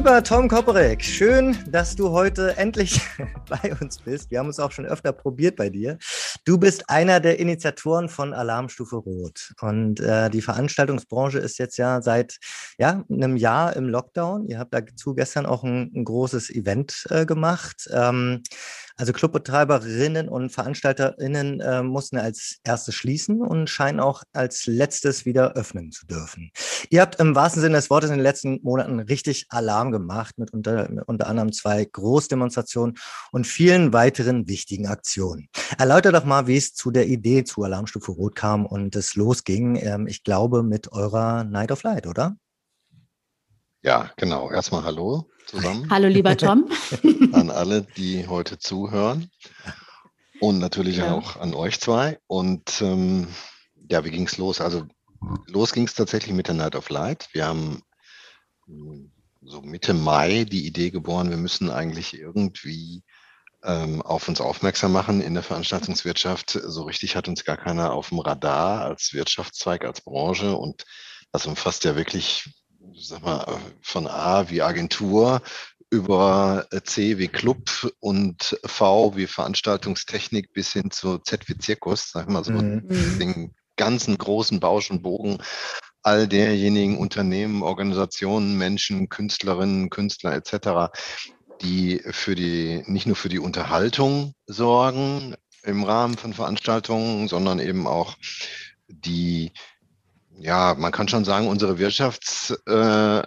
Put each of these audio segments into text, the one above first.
Lieber Tom Koperek, schön, dass du heute endlich bei uns bist. Wir haben uns auch schon öfter probiert bei dir. Du bist einer der Initiatoren von Alarmstufe Rot. Und äh, die Veranstaltungsbranche ist jetzt ja seit ja, einem Jahr im Lockdown. Ihr habt dazu gestern auch ein, ein großes Event äh, gemacht. Ähm, also Clubbetreiberinnen und VeranstalterInnen äh, mussten als erstes schließen und scheinen auch als letztes wieder öffnen zu dürfen. Ihr habt im wahrsten Sinne des Wortes in den letzten Monaten richtig Alarm gemacht mit unter, mit unter anderem zwei Großdemonstrationen und vielen weiteren wichtigen Aktionen. Erläutert doch mal, wie es zu der Idee zu Alarmstufe Rot kam und es losging. Ähm, ich glaube, mit eurer Night of Light, oder? Ja, genau. Erstmal Hallo zusammen. Hallo, lieber Tom. an alle, die heute zuhören. Und natürlich ja. auch an euch zwei. Und ähm, ja, wie ging es los? Also los ging es tatsächlich mit der Night of Light. Wir haben hm, so Mitte Mai die Idee geboren, wir müssen eigentlich irgendwie ähm, auf uns aufmerksam machen in der Veranstaltungswirtschaft. So richtig hat uns gar keiner auf dem Radar als Wirtschaftszweig, als Branche. Und das umfasst ja wirklich sag mal, von A wie Agentur über C wie Club und V wie Veranstaltungstechnik bis hin zu Z wie Zirkus, sag mal so, mhm. den ganzen großen Bausch und Bogen all derjenigen Unternehmen, Organisationen, Menschen, Künstlerinnen, Künstler etc., die für die, nicht nur für die Unterhaltung sorgen im Rahmen von Veranstaltungen, sondern eben auch die ja, man kann schon sagen, unsere Wirtschafts- äh,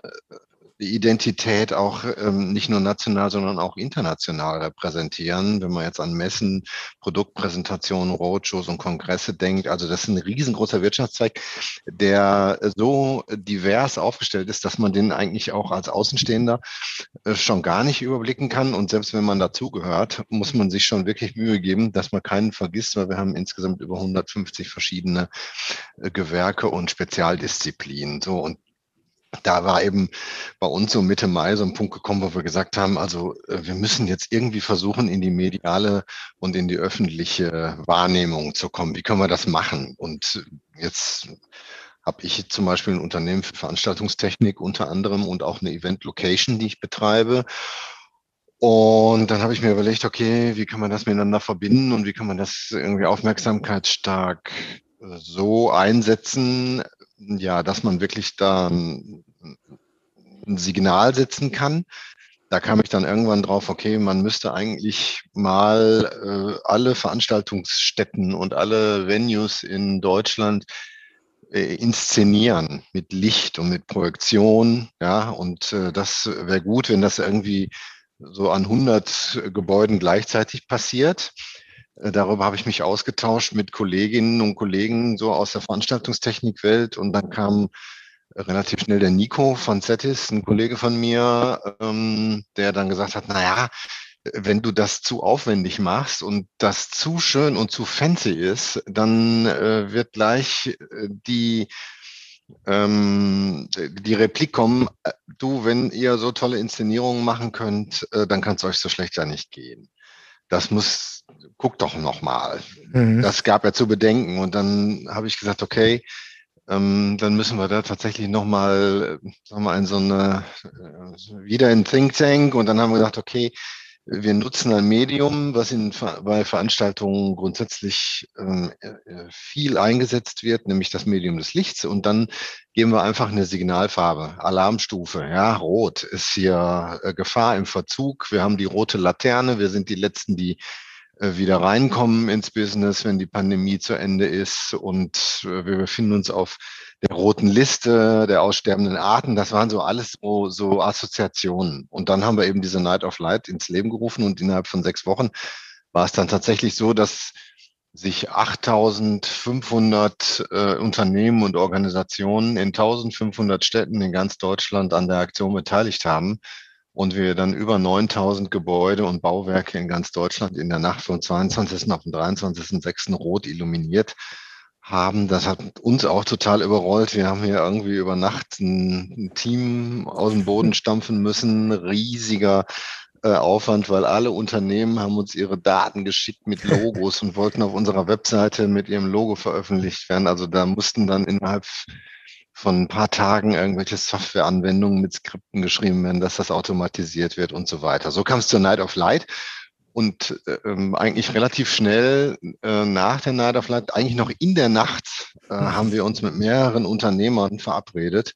Identität auch ähm, nicht nur national, sondern auch international repräsentieren. Wenn man jetzt an Messen, Produktpräsentationen, Roadshows und Kongresse denkt, also das ist ein riesengroßer Wirtschaftszweig, der so divers aufgestellt ist, dass man den eigentlich auch als Außenstehender äh, schon gar nicht überblicken kann. Und selbst wenn man dazugehört, muss man sich schon wirklich Mühe geben, dass man keinen vergisst, weil wir haben insgesamt über 150 verschiedene äh, Gewerke und Spezialdisziplinen. So und da war eben bei uns so Mitte Mai so ein Punkt gekommen, wo wir gesagt haben, also äh, wir müssen jetzt irgendwie versuchen, in die mediale und in die öffentliche Wahrnehmung zu kommen. Wie können wir das machen? Und jetzt habe ich zum Beispiel ein Unternehmen für Veranstaltungstechnik unter anderem und auch eine Event Location, die ich betreibe. Und dann habe ich mir überlegt, okay, wie kann man das miteinander verbinden und wie kann man das irgendwie aufmerksamkeitsstark äh, so einsetzen, ja, dass man wirklich da ein, ein Signal setzen kann. Da kam ich dann irgendwann drauf, okay, man müsste eigentlich mal äh, alle Veranstaltungsstätten und alle Venues in Deutschland äh, inszenieren mit Licht und mit Projektion. Ja, und äh, das wäre gut, wenn das irgendwie so an 100 Gebäuden gleichzeitig passiert. Äh, darüber habe ich mich ausgetauscht mit Kolleginnen und Kollegen so aus der Veranstaltungstechnikwelt. Und dann kam relativ schnell der Nico von Zetis, ein Kollege von mir, ähm, der dann gesagt hat, naja, wenn du das zu aufwendig machst und das zu schön und zu fancy ist, dann äh, wird gleich äh, die ähm, die Replik kommen, äh, du, wenn ihr so tolle Inszenierungen machen könnt, äh, dann kann es euch so schlecht ja nicht gehen. Das muss, guck doch nochmal. Mhm. Das gab ja zu bedenken. Und dann habe ich gesagt, okay, ähm, dann müssen wir da tatsächlich nochmal, sagen wir mal, in so eine, äh, wieder in Think Tank. Und dann haben wir gesagt, okay, wir nutzen ein Medium, was in, bei Veranstaltungen grundsätzlich ähm, äh, viel eingesetzt wird, nämlich das Medium des Lichts. Und dann geben wir einfach eine Signalfarbe, Alarmstufe. Ja, rot ist hier äh, Gefahr im Verzug. Wir haben die rote Laterne. Wir sind die Letzten, die äh, wieder reinkommen ins Business, wenn die Pandemie zu Ende ist. Und äh, wir befinden uns auf der roten Liste der aussterbenden Arten. Das waren so alles so, so Assoziationen. Und dann haben wir eben diese Night of Light ins Leben gerufen und innerhalb von sechs Wochen war es dann tatsächlich so, dass sich 8500 äh, Unternehmen und Organisationen in 1500 Städten in ganz Deutschland an der Aktion beteiligt haben und wir dann über 9000 Gebäude und Bauwerke in ganz Deutschland in der Nacht vom 22. auf den 23.06. rot illuminiert haben. Das hat uns auch total überrollt. Wir haben hier irgendwie über Nacht ein, Team aus dem Boden stampfen müssen. Riesiger äh, Aufwand, weil alle Unternehmen haben uns ihre Daten geschickt mit Logos und wollten auf unserer Webseite mit ihrem Logo veröffentlicht werden. Also da mussten dann innerhalb von ein paar Tagen irgendwelche Softwareanwendungen mit Skripten geschrieben werden, dass das automatisiert wird und so weiter. So kam es zur Night of Light. Und ähm, eigentlich relativ schnell äh, nach der Night of Light, eigentlich noch in der Nacht, äh, haben wir uns mit mehreren Unternehmern verabredet.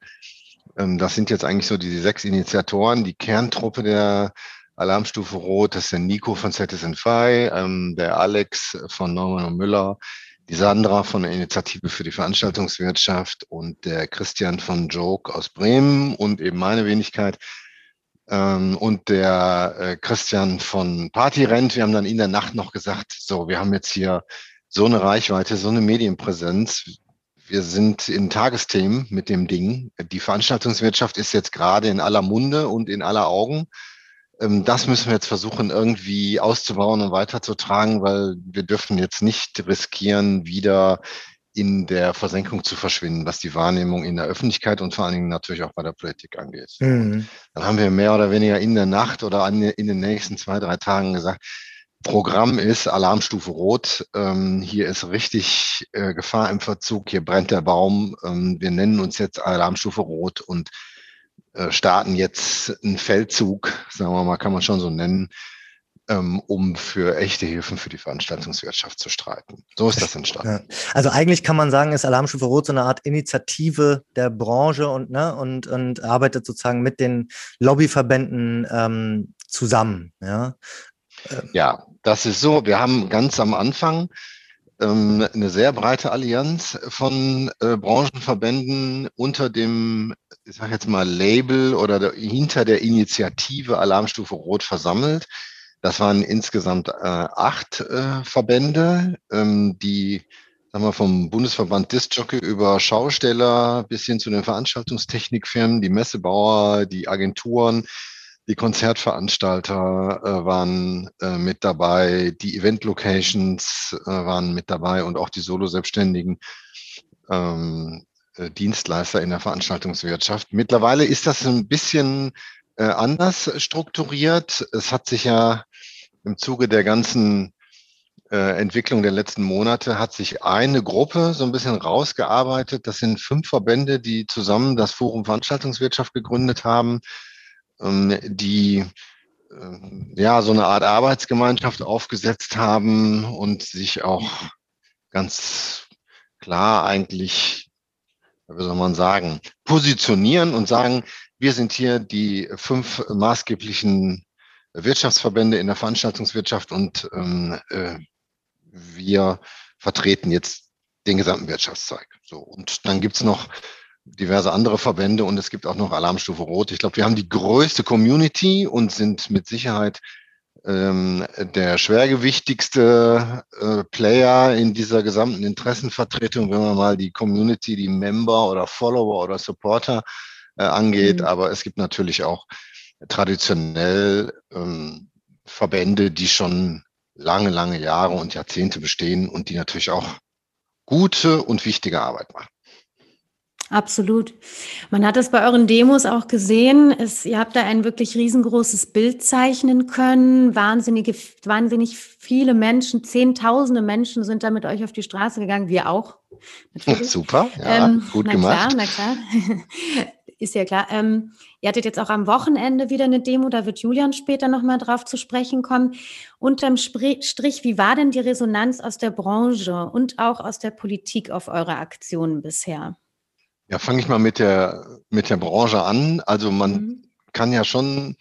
Ähm, das sind jetzt eigentlich so die, sechs Initiatoren, die Kerntruppe der Alarmstufe Rot, das ist der Nico von Citizen Fi, ähm, der Alex von Norman und Müller, die Sandra von der Initiative für die Veranstaltungswirtschaft und der Christian von Joke aus Bremen und eben meine Wenigkeit ähm, und der äh, Christian von Partyrent. Wir haben dann in der Nacht noch gesagt, so, wir haben jetzt hier so eine Reichweite, so eine Medienpräsenz. Wir sind in Tagesthemen mit dem Ding. Die Veranstaltungswirtschaft ist jetzt gerade in aller Munde und in aller Augen. Ähm, das müssen wir jetzt versuchen, irgendwie auszubauen und weiterzutragen, weil wir dürfen jetzt nicht riskieren, wieder in der Versenkung zu verschwinden, was die Wahrnehmung in der Öffentlichkeit und vor allen Dingen natürlich auch bei der Politik angeht. Mhm. Dann haben wir mehr oder weniger in der Nacht oder in den nächsten zwei, drei Tagen gesagt, Programm ist Alarmstufe Rot. Ähm, hier ist richtig äh, Gefahr im Verzug. Hier brennt der Baum. Ähm, wir nennen uns jetzt Alarmstufe Rot und starten jetzt einen Feldzug, sagen wir mal, kann man schon so nennen, ähm, um für echte Hilfen für die Veranstaltungswirtschaft zu streiten. So ist das entstanden. Ja. Also eigentlich kann man sagen, ist Alarmstufe Rot so eine Art Initiative der Branche und, ne, und, und arbeitet sozusagen mit den Lobbyverbänden ähm, zusammen. Ja? ja, das ist so. Wir haben ganz am Anfang ähm, eine sehr breite Allianz von äh, Branchenverbänden unter dem, ich sage jetzt mal, Label oder der, hinter der Initiative Alarmstufe Rot versammelt. Das waren insgesamt äh, acht äh, Verbände, ähm, die sagen wir, vom Bundesverband Discjockey über Schausteller bis hin zu den Veranstaltungstechnikfirmen, die Messebauer, die Agenturen, die Konzertveranstalter äh, waren äh, mit dabei, die Event-Locations äh, waren mit dabei und auch die Solo-Selbstständigen ähm, äh, Dienstleister in der Veranstaltungswirtschaft. Mittlerweile ist das ein bisschen äh, anders strukturiert. Es hat sich ja im Zuge der ganzen äh, Entwicklung der letzten Monate hat sich eine Gruppe so ein bisschen rausgearbeitet. Das sind fünf Verbände, die zusammen das Forum Veranstaltungswirtschaft gegründet haben die ähm, ja so eine Art Arbeitsgemeinschaft aufgesetzt haben und sich auch ganz klar eigentlich, wie soll man sagen, positionieren und sagen, wir sind hier die fünf maßgeblichen Wirtschaftsverbände in der Veranstaltungswirtschaft und ähm, äh, wir vertreten jetzt den gesamten Wirtschaftszweig. So, und dann gibt's noch diverse andere Verbände und es gibt auch noch Alarmstufe Rot. Ich glaube, wir haben die größte Community und sind mit Sicherheit ähm, der schwergewichtigste äh, Player in dieser gesamten Interessenvertretung, wenn man mal die Community, die Member oder Follower oder Supporter äh, angeht. Mhm. Aber es gibt natürlich auch traditionell ähm, Verbände, die schon lange, lange Jahre und Jahrzehnte bestehen und die natürlich auch gute und wichtige Arbeit machen. Absolut. Man hat es bei euren Demos auch gesehen. Es, ihr habt da ein wirklich riesengroßes Bild zeichnen können. Wahnsinnige, wahnsinnig viele Menschen, zehntausende Menschen sind da mit euch auf die Straße gegangen. Wir auch. Natürlich. Super, ja, ähm, gut na gemacht. Klar, na klar. Ist ja klar. Ähm, ihr hattet jetzt auch am Wochenende wieder eine Demo, da wird Julian später nochmal drauf zu sprechen kommen. Unterm Strich, wie war denn die Resonanz aus der Branche und auch aus der Politik auf eure Aktionen bisher? Ja, fange ich mal mit der, mit der Branche an. Also man mhm. kann ja schon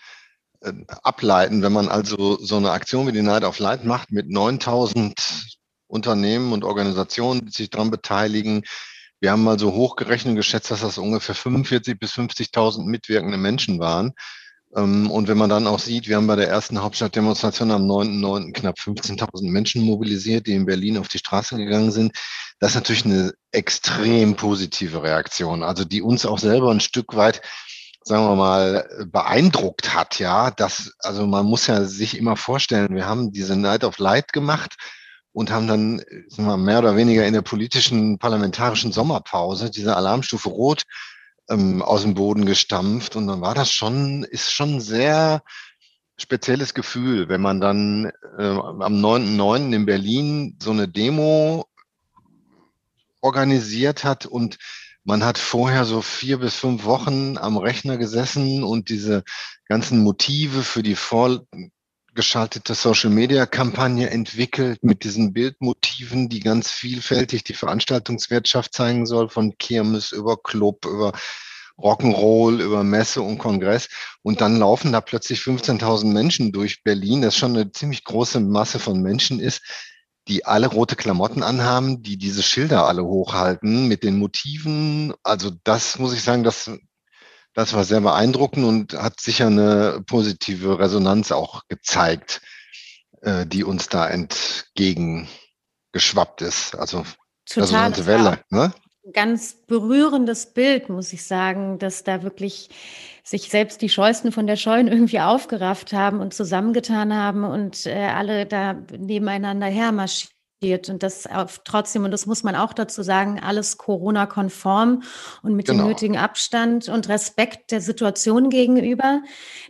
äh, ableiten, wenn man also so eine Aktion wie die Night of Light macht mit 9000 Unternehmen und Organisationen, die sich daran beteiligen. Wir haben mal so hochgerechnet geschätzt, dass das ungefähr 45 bis 50.000 mitwirkende Menschen waren. Ähm, und wenn man dann auch sieht, wir haben bei der ersten Hauptstadtdemonstration am 9.9. knapp 15.000 Menschen mobilisiert, die in Berlin auf die Straße gegangen sind. Das ist natürlich eine extrem positive Reaktion, also die uns auch selber ein Stück weit sagen wir mal, beeindruckt hat, ja, das, also man muss ja sich immer vorstellen, wir haben diese Night of Light gemacht und haben dann sagen wir, mehr oder weniger in der politischen parlamentarischen Sommerpause diese Alarmstufe Rot ähm, aus dem Boden gestampft. Und dann war das schon, ist schon sehr spezielles Gefühl, wenn man dann äh, am 9.9. in Berlin so eine Demo organisiert hat und man hat vorher so vier bis fünf Wochen am Rechner gesessen und diese ganzen Motive für die vorgeschaltete Social-Media-Kampagne entwickelt mit diesen Bildmotiven, die ganz vielfältig die Veranstaltungswirtschaft zeigen soll, von Kirmes über Club, über Rock'n'Roll, über Messe und Kongress. Und dann laufen da plötzlich 15.000 Menschen durch Berlin, das schon eine ziemlich große Masse von Menschen ist die alle rote Klamotten anhaben, die diese Schilder alle hochhalten mit den Motiven. Also das muss ich sagen, das, das war sehr beeindruckend und hat sicher eine positive Resonanz auch gezeigt, äh, die uns da entgegengeschwappt ist. Also Total, Resonante Welle. Ne? Ganz berührendes Bild, muss ich sagen, dass da wirklich sich selbst die Scheusten von der Scheuen irgendwie aufgerafft haben und zusammengetan haben und äh, alle da nebeneinander hermarschiert. Und das auf, trotzdem, und das muss man auch dazu sagen, alles Corona-konform und mit genau. dem nötigen Abstand und Respekt der Situation gegenüber.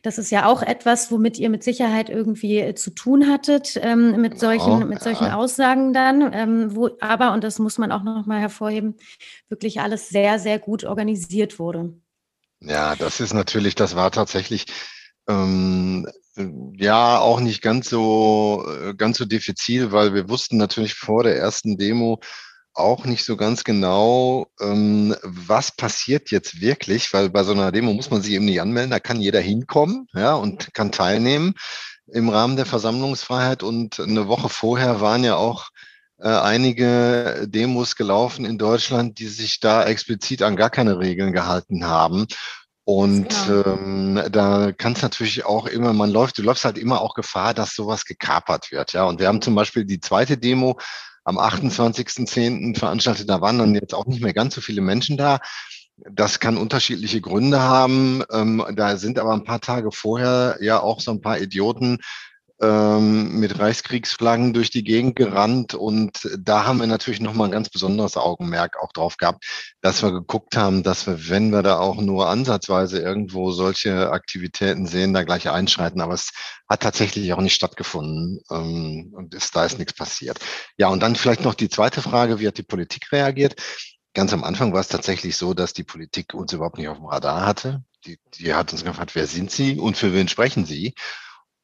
Das ist ja auch etwas, womit ihr mit Sicherheit irgendwie äh, zu tun hattet, ähm, mit, genau, solchen, mit solchen Aussagen dann. Ähm, wo, aber, und das muss man auch noch mal hervorheben, wirklich alles sehr, sehr gut organisiert wurde. Ja, das ist natürlich, das war tatsächlich ähm, ja auch nicht ganz so äh, ganz so diffizil, weil wir wussten natürlich vor der ersten Demo auch nicht so ganz genau, ähm, was passiert jetzt wirklich, weil bei so einer Demo muss man sich eben nicht anmelden, da kann jeder hinkommen, ja, und kann teilnehmen im Rahmen der Versammlungsfreiheit. Und eine Woche vorher waren ja auch äh, einige Demos gelaufen in Deutschland, die sich da explizit an gar keine Regeln gehalten haben. Und ähm, da kann es natürlich auch immer, man läuft, du läufst halt immer auch Gefahr, dass sowas gekapert wird. Ja, und wir haben zum Beispiel die zweite Demo am 28.10. veranstaltet, da waren dann jetzt auch nicht mehr ganz so viele Menschen da. Das kann unterschiedliche Gründe haben. Ähm, da sind aber ein paar Tage vorher ja auch so ein paar Idioten ähm, mit Reichskriegsflaggen durch die Gegend gerannt und da haben wir natürlich nochmal ein ganz besonderes Augenmerk auch drauf gehabt, dass wir geguckt haben, dass wir, wenn wir da auch nur ansatzweise irgendwo solche Aktivitäten sehen, da gleich einschreiten. Aber es hat tatsächlich auch nicht stattgefunden ähm, und ist, da ist nichts passiert. Ja, und dann vielleicht noch die zweite Frage, wie hat die Politik reagiert? Ganz am Anfang war es tatsächlich so, dass die Politik uns überhaupt nicht auf dem Radar hatte. Die, die hat uns gefragt, wer sind Sie und für wen sprechen Sie?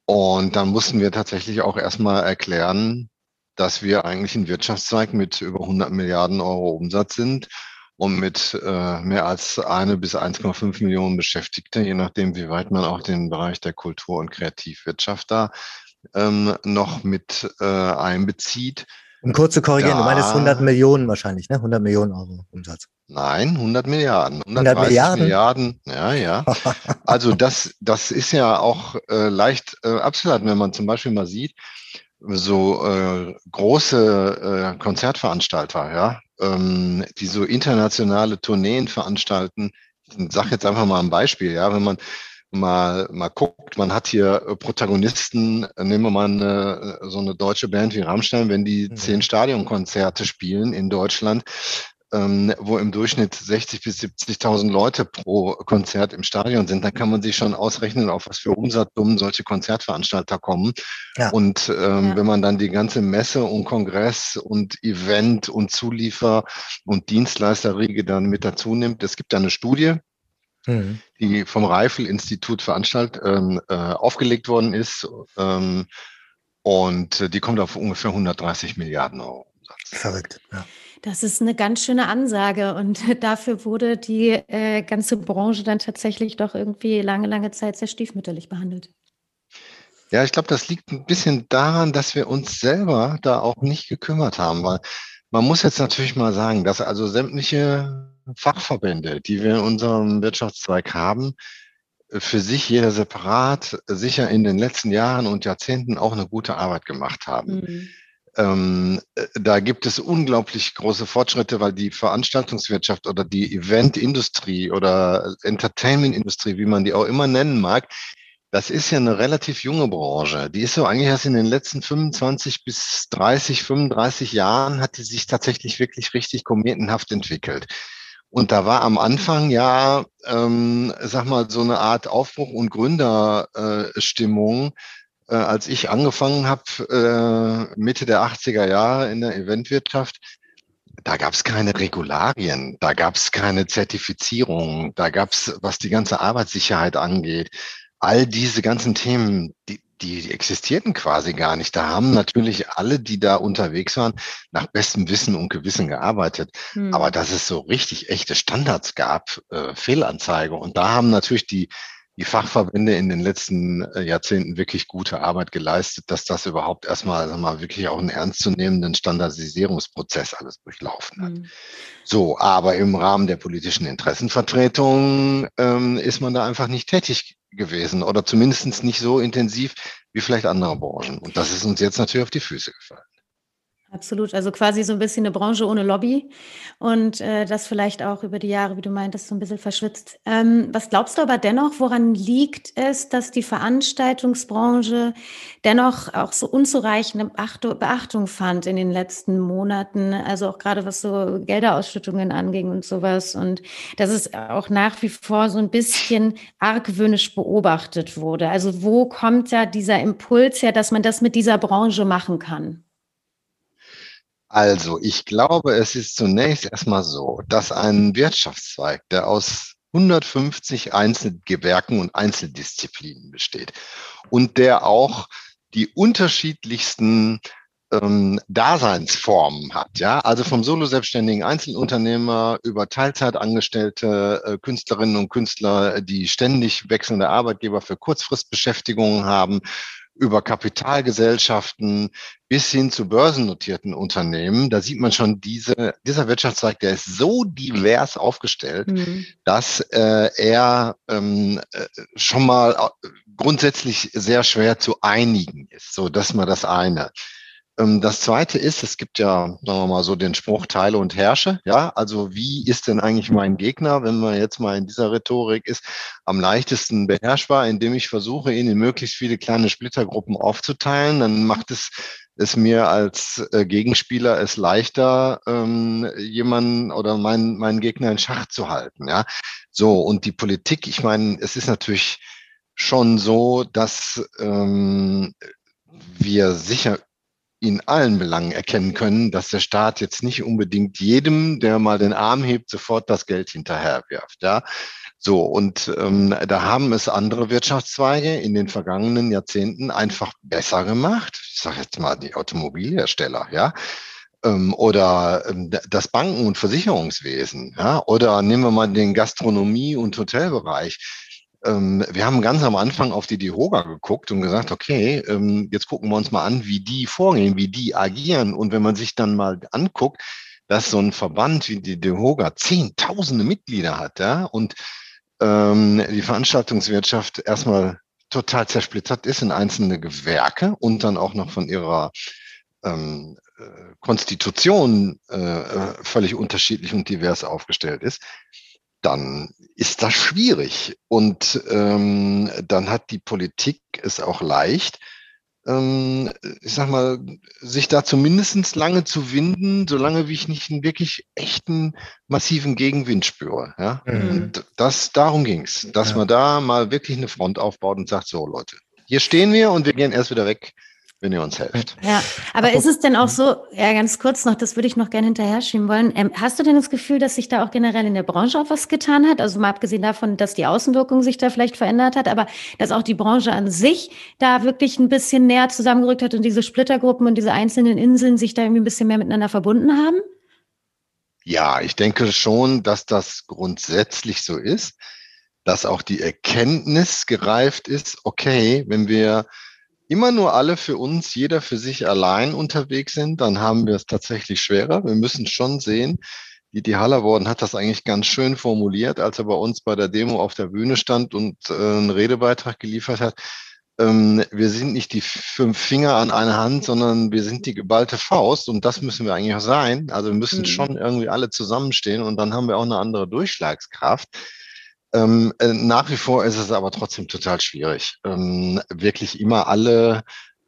Und dann mussten wir tatsächlich auch erstmal erklären, dass wir eigentlich ein Wirtschaftszweig mit über 100 Milliarden Euro Umsatz sind und mit äh, mehr als eine bis 1,5 Millionen Beschäftigte, je nachdem, wie weit man auch den Bereich der Kultur- und Kreativwirtschaft da ähm, noch mit äh, einbezieht. Um kurz zu korrigieren, da, du meinst 100 Millionen wahrscheinlich, ne? 100 Millionen Euro Umsatz. Nein, 100 Milliarden. 100 Milliarden? Milliarden. Ja, ja. Also das, das ist ja auch äh, leicht äh, abzuleiten, wenn man zum Beispiel mal sieht, so äh, große äh, Konzertveranstalter, ja, ähm, die so internationale Tourneen veranstalten. Ich sage jetzt einfach mal ein Beispiel, ja, wenn man mal, mal guckt, man hat hier Protagonisten, nehmen wir mal eine, so eine deutsche Band wie Rammstein, wenn die mhm. zehn Stadionkonzerte spielen in Deutschland, ähm, wo im Durchschnitt 60 bis 70.000 Leute pro Konzert im Stadion sind, dann kann man sich schon ausrechnen, auf was für Umsatzsummen solche Konzertveranstalter kommen. Ja. Und ähm, ja. wenn man dann die ganze Messe und Kongress und Event und Zuliefer und Dienstleisterriege dann mit dazu nimmt, es gibt da eine Studie, mhm. die vom Reifel-Institut veranstaltet, ähm, äh, aufgelegt worden ist. Ähm, und die kommt auf ungefähr 130 Milliarden Euro. Verrückt, ja. Das ist eine ganz schöne Ansage und dafür wurde die äh, ganze Branche dann tatsächlich doch irgendwie lange, lange Zeit sehr stiefmütterlich behandelt. Ja, ich glaube, das liegt ein bisschen daran, dass wir uns selber da auch nicht gekümmert haben, weil man muss jetzt natürlich mal sagen, dass also sämtliche Fachverbände, die wir in unserem Wirtschaftszweig haben, für sich jeder separat sicher in den letzten Jahren und Jahrzehnten auch eine gute Arbeit gemacht haben. Mhm. Ähm, äh, da gibt es unglaublich große Fortschritte, weil die Veranstaltungswirtschaft oder die Eventindustrie oder Entertainmentindustrie, wie man die auch immer nennen mag, das ist ja eine relativ junge Branche. Die ist so eigentlich erst in den letzten 25 bis 30, 35 Jahren hat die sich tatsächlich wirklich richtig kometenhaft entwickelt. Und da war am Anfang ja, ähm, sag mal, so eine Art Aufbruch und Gründerstimmung, äh, als ich angefangen habe, äh, Mitte der 80er Jahre in der Eventwirtschaft. Da gab es keine Regularien, da gab es keine Zertifizierung, da gab es, was die ganze Arbeitssicherheit angeht, all diese ganzen Themen, die, die existierten quasi gar nicht. Da haben natürlich alle, die da unterwegs waren, nach bestem Wissen und Gewissen gearbeitet. Hm. Aber dass es so richtig echte Standards gab, äh, Fehlanzeige. Und da haben natürlich die, die Fachverbände in den letzten äh, Jahrzehnten wirklich gute Arbeit geleistet, dass das überhaupt erstmal also mal wirklich auch einen ernstzunehmenden Standardisierungsprozess alles durchlaufen hat. Mhm. So, aber im Rahmen der politischen Interessenvertretung ähm, ist man da einfach nicht tätig gewesen oder zumindest nicht so intensiv wie vielleicht andere Branchen. Und das ist uns jetzt natürlich auf die Füße gefallen. Absolut, also quasi so ein bisschen eine Branche ohne Lobby und äh, das vielleicht auch über die Jahre, wie du meintest, so ein bisschen verschwitzt. Ähm, was glaubst du aber dennoch, woran liegt es, dass die Veranstaltungsbranche dennoch auch so unzureichende Beachtung fand in den letzten Monaten, also auch gerade was so Gelderausschüttungen anging und sowas und dass es auch nach wie vor so ein bisschen argwöhnisch beobachtet wurde. Also wo kommt da dieser Impuls her, dass man das mit dieser Branche machen kann? Also, ich glaube, es ist zunächst erstmal so, dass ein Wirtschaftszweig, der aus 150 Einzelgewerken und Einzeldisziplinen besteht und der auch die unterschiedlichsten ähm, Daseinsformen hat, ja, also vom Solo-selbstständigen Einzelunternehmer über Teilzeitangestellte äh, Künstlerinnen und Künstler, die ständig wechselnde Arbeitgeber für Kurzfristbeschäftigungen haben, über Kapitalgesellschaften bis hin zu börsennotierten Unternehmen, da sieht man schon, diese, dieser Wirtschaftszweig, der ist so divers aufgestellt, mhm. dass äh, er ähm, äh, schon mal äh, grundsätzlich sehr schwer zu einigen ist. So, das ist mal das eine. Ähm, das zweite ist, es gibt ja, sagen wir mal so, den Spruch Teile und Herrsche. Ja, also wie ist denn eigentlich mein Gegner, wenn man jetzt mal in dieser Rhetorik ist, am leichtesten beherrschbar, indem ich versuche, ihn in möglichst viele kleine Splittergruppen aufzuteilen. Dann macht es es mir als äh, Gegenspieler es leichter, ähm, jemanden oder meinen, meinen Gegner in Schach zu halten. Ja, so und die Politik. Ich meine, es ist natürlich schon so, dass ähm, wir sicher in allen Belangen erkennen können, dass der Staat jetzt nicht unbedingt jedem, der mal den Arm hebt, sofort das Geld hinterher wirft. Ja, so und ähm, da haben es andere Wirtschaftszweige in den vergangenen Jahrzehnten einfach besser gemacht. Ich sage jetzt mal die Automobilhersteller, ja ähm, oder ähm, das Banken- und Versicherungswesen, ja, oder nehmen wir mal den Gastronomie- und Hotelbereich ähm, wir haben ganz am Anfang auf die DEHOGA geguckt und gesagt, okay, ähm, jetzt gucken wir uns mal an, wie die vorgehen, wie die agieren. Und wenn man sich dann mal anguckt, dass so ein Verband wie die DEHOGA zehntausende Mitglieder hat, ja, und ähm, die Veranstaltungswirtschaft erstmal total zersplittert ist in einzelne Gewerke und dann auch noch von ihrer ähm, äh, Konstitution äh, äh, völlig unterschiedlich und divers aufgestellt ist, dann ist das schwierig. Und ähm, dann hat die Politik es auch leicht, ähm, ich sag mal, sich da zumindest lange zu winden, solange wie ich nicht einen wirklich echten, massiven Gegenwind spüre. Ja? Mhm. Und das, darum ging's, dass ja. man da mal wirklich eine Front aufbaut und sagt, so Leute, hier stehen wir und wir gehen erst wieder weg, wenn ihr uns helft. Ja, aber ist es denn auch so, ja, ganz kurz noch, das würde ich noch gerne hinterher schieben wollen. Ähm, hast du denn das Gefühl, dass sich da auch generell in der Branche auch was getan hat? Also mal abgesehen davon, dass die Außenwirkung sich da vielleicht verändert hat, aber dass auch die Branche an sich da wirklich ein bisschen näher zusammengerückt hat und diese Splittergruppen und diese einzelnen Inseln sich da irgendwie ein bisschen mehr miteinander verbunden haben? Ja, ich denke schon, dass das grundsätzlich so ist, dass auch die Erkenntnis gereift ist, okay, wenn wir immer nur alle für uns, jeder für sich allein unterwegs sind, dann haben wir es tatsächlich schwerer. Wir müssen schon sehen, Didi Hallervorden hat das eigentlich ganz schön formuliert, als er bei uns bei der Demo auf der Bühne stand und äh, einen Redebeitrag geliefert hat. Ähm, wir sind nicht die fünf Finger an einer Hand, sondern wir sind die geballte Faust und das müssen wir eigentlich auch sein. Also wir müssen mhm. schon irgendwie alle zusammenstehen und dann haben wir auch eine andere Durchschlagskraft. Ähm, äh, nach wie vor ist es aber trotzdem total schwierig, ähm, wirklich immer alle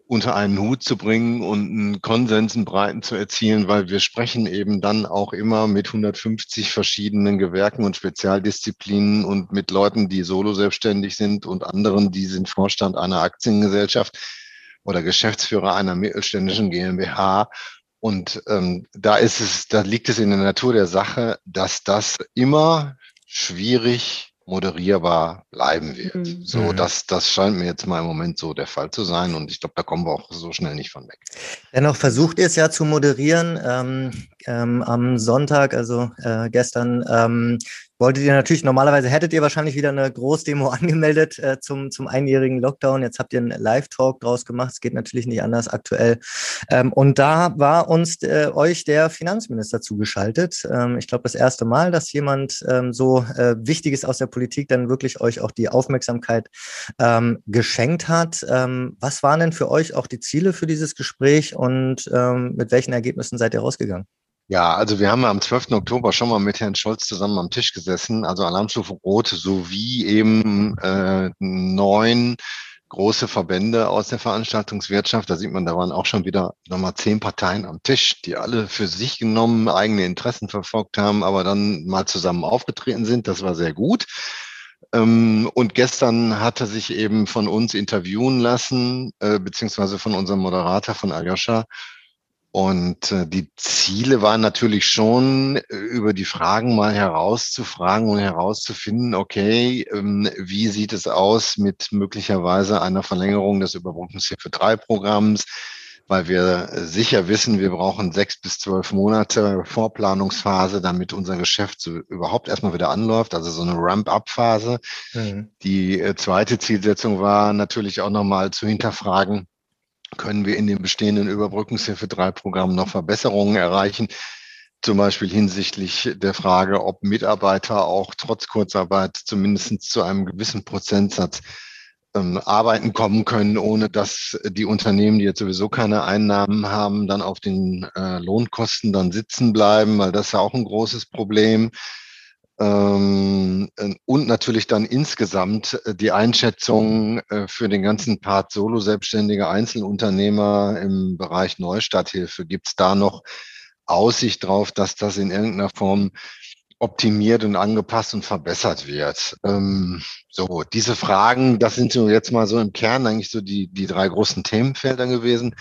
unter einen Hut zu bringen und einen Konsens in Breiten zu erzielen, weil wir sprechen eben dann auch immer mit 150 verschiedenen Gewerken und Spezialdisziplinen und mit Leuten, die solo selbstständig sind und anderen, die sind Vorstand einer Aktiengesellschaft oder Geschäftsführer einer mittelständischen GmbH. Und ähm, da ist es, da liegt es in der Natur der Sache, dass das immer schwierig moderierbar bleiben wird. Mhm. So, mhm. das, das scheint mir jetzt mal im Moment so der Fall zu sein und ich glaube, da kommen wir auch so schnell nicht von weg. Dennoch versucht ihr es ja zu moderieren. Ähm, ähm, am Sonntag, also äh, gestern, ähm, wolltet ihr natürlich, normalerweise hättet ihr wahrscheinlich wieder eine Großdemo angemeldet äh, zum, zum einjährigen Lockdown. Jetzt habt ihr einen Live-Talk draus gemacht. Es geht natürlich nicht anders aktuell. Ähm, und da war uns äh, euch der Finanzminister zugeschaltet. Ähm, ich glaube, das erste Mal, dass jemand ähm, so äh, Wichtiges aus der Politik dann wirklich euch auch die Aufmerksamkeit ähm, geschenkt hat. Ähm, was waren denn für euch auch die Ziele für dieses Gespräch und ähm, mit welchen Ergebnissen seid ihr rausgegangen? Ja, also wir haben am 12. Oktober schon mal mit Herrn Scholz zusammen am Tisch gesessen, also Alarmstufe Rot sowie eben äh, neun große Verbände aus der Veranstaltungswirtschaft. Da sieht man, da waren auch schon wieder nochmal zehn Parteien am Tisch, die alle für sich genommen eigene Interessen verfolgt haben, aber dann mal zusammen aufgetreten sind. Das war sehr gut. Ähm, und gestern hatte sich eben von uns interviewen lassen, äh, beziehungsweise von unserem Moderator, von Aljoscha, und äh, die Ziele waren natürlich schon, äh, über die Fragen mal herauszufragen und herauszufinden, okay, ähm, wie sieht es aus mit möglicherweise einer Verlängerung des Überbrückungshilfe 3 Programms, weil wir sicher wissen, wir brauchen sechs bis zwölf Monate Vorplanungsphase, damit unser Geschäft so überhaupt erstmal wieder anläuft, also so eine Ramp-up-Phase. Mhm. Die äh, zweite Zielsetzung war natürlich auch nochmal zu hinterfragen, können wir in den bestehenden Überbrückungshilfe 3 Programmen noch Verbesserungen erreichen. Zum Beispiel hinsichtlich der Frage, ob Mitarbeiter auch trotz Kurzarbeit zumindest zu einem gewissen Prozentsatz ähm, arbeiten kommen können, ohne dass die Unternehmen, die jetzt sowieso keine Einnahmen haben, dann auf den äh, Lohnkosten dann sitzen bleiben, weil das ist ja auch ein großes Problem. Ähm, äh, und natürlich dann insgesamt äh, die Einschätzung äh, für den ganzen Part Solo-Selbstständige Einzelunternehmer im Bereich Neustarthilfe. Gibt es da noch Aussicht drauf, dass das in irgendeiner Form optimiert und angepasst und verbessert wird? Ähm, so, diese Fragen, das sind so jetzt mal so im Kern eigentlich so die, die drei großen Themenfelder gewesen.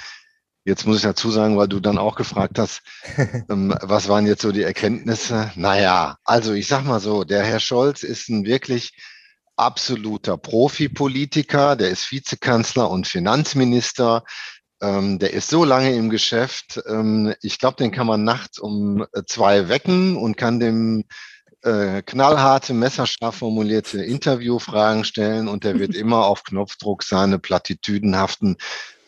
Jetzt muss ich dazu sagen, weil du dann auch gefragt hast, ähm, was waren jetzt so die Erkenntnisse? Naja, also ich sag mal so, der Herr Scholz ist ein wirklich absoluter Profipolitiker, der ist Vizekanzler und Finanzminister, ähm, der ist so lange im Geschäft. Ähm, ich glaube, den kann man nachts um äh, zwei wecken und kann dem äh, knallharte, messerscharf formulierte Interviewfragen stellen und der wird immer auf Knopfdruck seine platitüdenhaften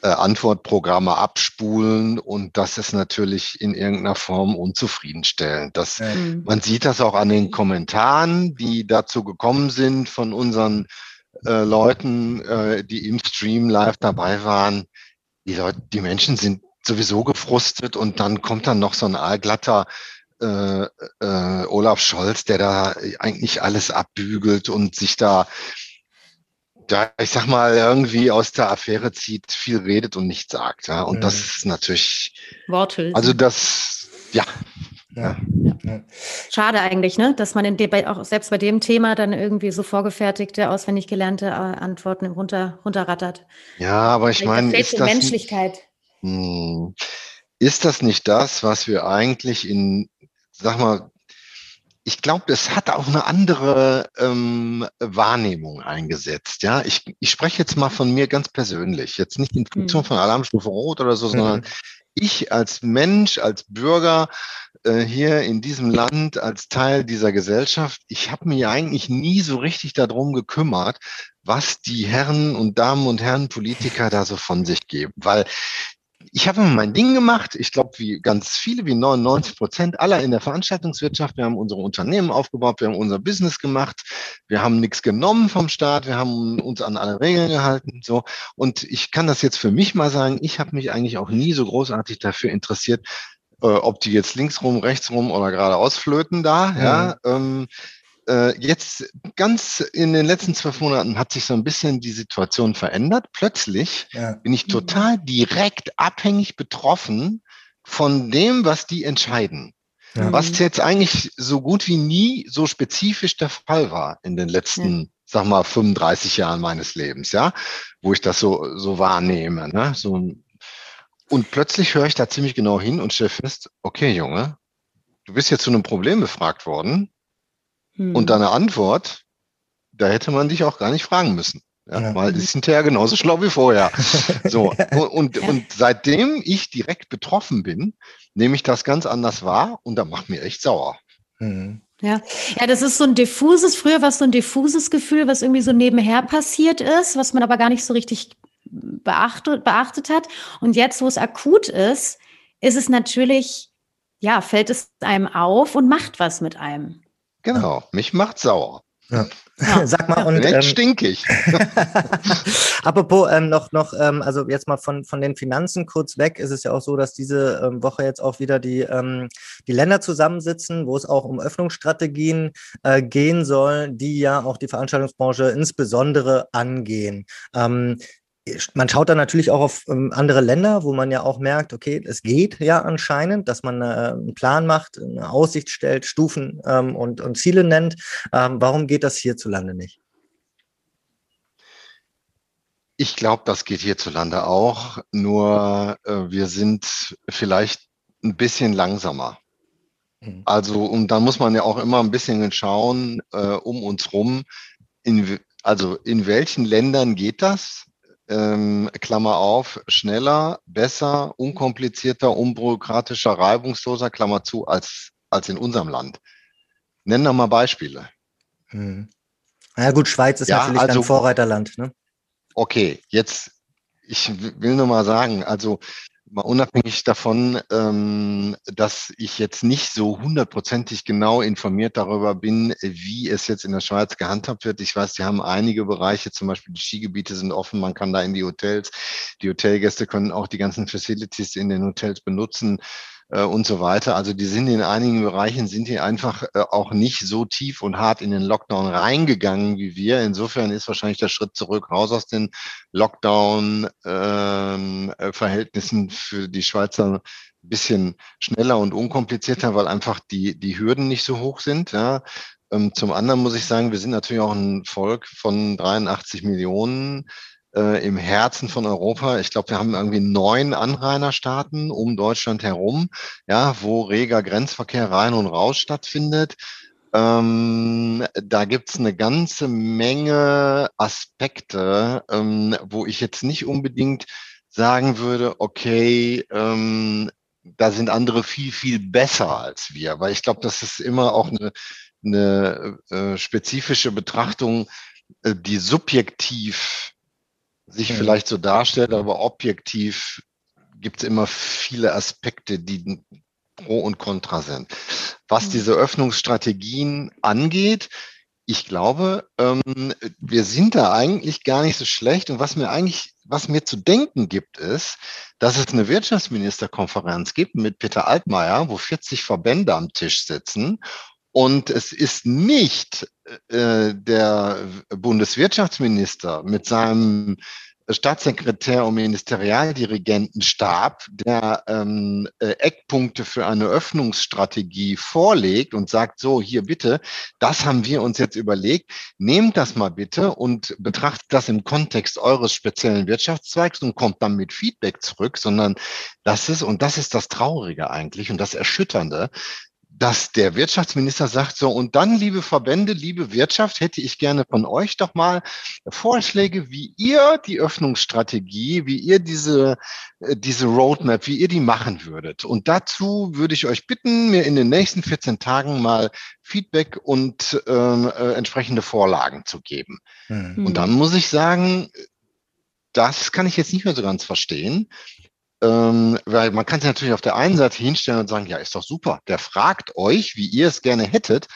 äh, Antwortprogramme abspulen und das ist natürlich in irgendeiner Form unzufriedenstellend. Das, mhm. Man sieht das auch an den Kommentaren, die dazu gekommen sind von unseren äh, Leuten, äh, die im Stream live dabei waren. Die, Leute, die Menschen sind sowieso gefrustet und dann kommt dann noch so ein allglatter äh, äh, Olaf Scholz, der da eigentlich alles abbügelt und sich da ja, ich sag mal, irgendwie aus der Affäre zieht, viel redet und nichts sagt. Ja. Und mhm. das ist natürlich. Worthülsen. Also das, ja. Ja. ja. Schade eigentlich, ne? dass man in dem, auch selbst bei dem Thema dann irgendwie so vorgefertigte, auswendig gelernte äh, Antworten runter, runterrattert. Ja, aber ich meine, ist das Menschlichkeit. Hm, ist das nicht das, was wir eigentlich in, sag mal, ich glaube, es hat auch eine andere ähm, Wahrnehmung eingesetzt. Ja, ich, ich spreche jetzt mal von mir ganz persönlich, jetzt nicht in Funktion mhm. von Alarmstufe Rot oder so, mhm. sondern ich als Mensch, als Bürger äh, hier in diesem Land, als Teil dieser Gesellschaft, ich habe mir eigentlich nie so richtig darum gekümmert, was die Herren und Damen und Herren Politiker da so von sich geben, weil ich habe mein Ding gemacht. Ich glaube, wie ganz viele, wie 99 Prozent aller in der Veranstaltungswirtschaft. Wir haben unsere Unternehmen aufgebaut, wir haben unser Business gemacht, wir haben nichts genommen vom Staat, wir haben uns an alle Regeln gehalten. So und ich kann das jetzt für mich mal sagen. Ich habe mich eigentlich auch nie so großartig dafür interessiert, äh, ob die jetzt links rum, rechts rum oder geradeaus flöten da. Mhm. Ja, ähm, äh, jetzt ganz in den letzten zwölf Monaten hat sich so ein bisschen die Situation verändert. Plötzlich ja. bin ich total direkt abhängig betroffen von dem, was die entscheiden. Ja. Was jetzt eigentlich so gut wie nie so spezifisch der Fall war in den letzten, ja. sag mal, 35 Jahren meines Lebens, ja, wo ich das so, so wahrnehme. Ne? So, und plötzlich höre ich da ziemlich genau hin und stelle fest, okay, Junge, du bist jetzt zu einem Problem befragt worden hm. Und deine Antwort, da hätte man dich auch gar nicht fragen müssen. Ja, ja. Weil ist hinterher genauso schlau wie vorher. So. Und, und seitdem ich direkt betroffen bin, nehme ich das ganz anders wahr und da macht mir echt sauer. Mhm. Ja. ja, das ist so ein diffuses, früher war es so ein diffuses Gefühl, was irgendwie so nebenher passiert ist, was man aber gar nicht so richtig beachtet, beachtet hat. Und jetzt, wo es akut ist, ist es natürlich, ja, fällt es einem auf und macht was mit einem. Genau, mich macht sauer. Ja. Ja. Sag mal, und ähm, stinkig. apropos ähm, noch, noch ähm, also jetzt mal von, von den Finanzen kurz weg, ist es ja auch so, dass diese ähm, Woche jetzt auch wieder die, ähm, die Länder zusammensitzen, wo es auch um Öffnungsstrategien äh, gehen soll, die ja auch die Veranstaltungsbranche insbesondere angehen. Ähm, man schaut dann natürlich auch auf ähm, andere Länder, wo man ja auch merkt, okay, es geht ja anscheinend, dass man äh, einen Plan macht, eine Aussicht stellt, Stufen ähm, und, und Ziele nennt. Ähm, warum geht das hierzulande nicht? Ich glaube, das geht hierzulande auch, nur äh, wir sind vielleicht ein bisschen langsamer. Mhm. Also, und da muss man ja auch immer ein bisschen schauen äh, um uns rum, in, also in welchen Ländern geht das? Ähm, Klammer auf, schneller, besser, unkomplizierter, unbürokratischer, reibungsloser, Klammer zu, als, als in unserem Land. Nennen wir mal Beispiele. Hm. Na gut, Schweiz ist ja, natürlich also, ein Vorreiterland. Ne? Okay, jetzt, ich will nur mal sagen, also mal unabhängig davon, ähm, dass ich jetzt nicht so hundertprozentig genau informiert darüber bin, wie es jetzt in der Schweiz gehandhabt wird. Ich weiß, die haben einige Bereiche, zum Beispiel die Skigebiete sind offen, man kann da in die Hotels, die Hotelgäste können auch die ganzen Facilities in den Hotels benutzen äh, und so weiter. Also die sind in einigen Bereichen, sind die einfach äh, auch nicht so tief und hart in den Lockdown reingegangen wie wir. Insofern ist wahrscheinlich der Schritt zurück raus aus den Lockdown-Verhältnissen ähm, äh, für die Schweizer ein bisschen schneller und unkomplizierter, weil einfach die, die Hürden nicht so hoch sind. Ja. Ähm, zum anderen muss ich sagen, wir sind natürlich auch ein Volk von 83 Millionen äh, im Herzen von Europa. Ich glaube, wir haben irgendwie neun Anrainerstaaten um Deutschland herum, ja, wo reger Grenzverkehr rein und raus stattfindet. Ähm, da gibt's eine ganze Menge Aspekte, ähm, wo ich jetzt nicht unbedingt sagen würde, okay, ähm, da sind andere viel, viel besser als wir. Weil ich glaube, das ist immer auch eine, eine äh, spezifische Betrachtung, äh, die subjektiv sich mhm. vielleicht so darstellt, aber objektiv gibt es immer viele Aspekte, die pro und contra sind. Was mhm. diese Öffnungsstrategien angeht, ich glaube, ähm, wir sind da eigentlich gar nicht so schlecht. Und was mir eigentlich, was mir zu denken gibt, ist, dass es eine Wirtschaftsministerkonferenz gibt mit Peter Altmaier, wo 40 Verbände am Tisch sitzen und es ist nicht äh, der Bundeswirtschaftsminister mit seinem Staatssekretär und Ministerialdirigentenstab, der ähm, äh, Eckpunkte für eine Öffnungsstrategie vorlegt und sagt, so, hier bitte, das haben wir uns jetzt überlegt, nehmt das mal bitte und betrachtet das im Kontext eures speziellen Wirtschaftszweigs und kommt dann mit Feedback zurück, sondern das ist, und das ist das Traurige eigentlich und das Erschütternde, dass der Wirtschaftsminister sagt, so, und dann, liebe Verbände, liebe Wirtschaft, hätte ich gerne von euch doch mal Vorschläge, wie ihr die Öffnungsstrategie, wie ihr diese, äh, diese Roadmap, wie ihr die machen würdet. Und dazu würde ich euch bitten, mir in den nächsten 14 Tagen mal Feedback und ähm, äh, entsprechende Vorlagen zu geben. Mhm. Und dann muss ich sagen, das kann ich jetzt nicht mehr so ganz verstehen, ähm, weil man kann sich natürlich auf der einen Seite hinstellen und sagen, ja, ist doch super, der fragt euch, wie ihr es gerne hättet.